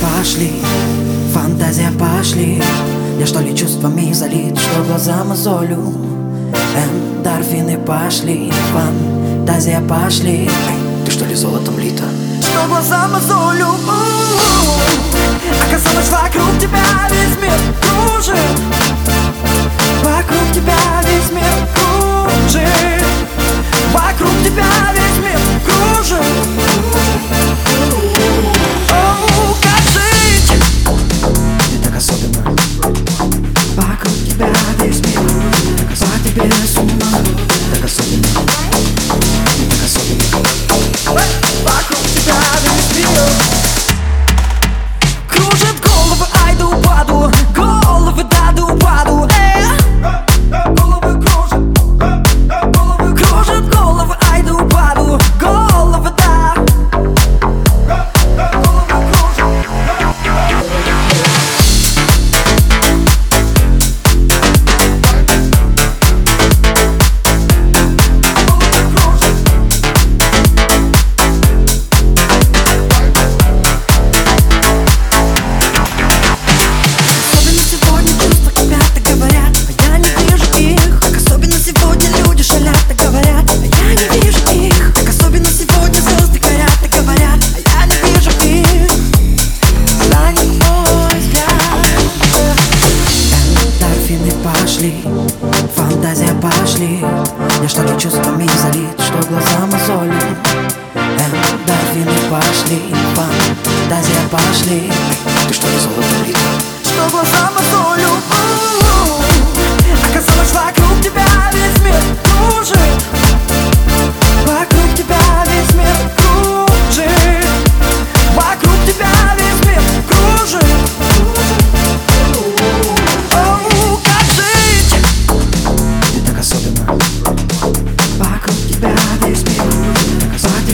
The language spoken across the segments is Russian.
пошли, фантазия пошли. Я что ли чувствами залит, что глаза мозолю Эндорфины пошли, фантазия пошли. Ты что ли золотом лита? Что глаза мозолю фантазия пошли. Я что ли чувствами залит, что глаза мозоли Эндорфины пошли, фантазия пошли. Ты что ли золото? Что глаза мозолю Оказалось вокруг тебя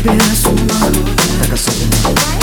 тебе с ума Так особенно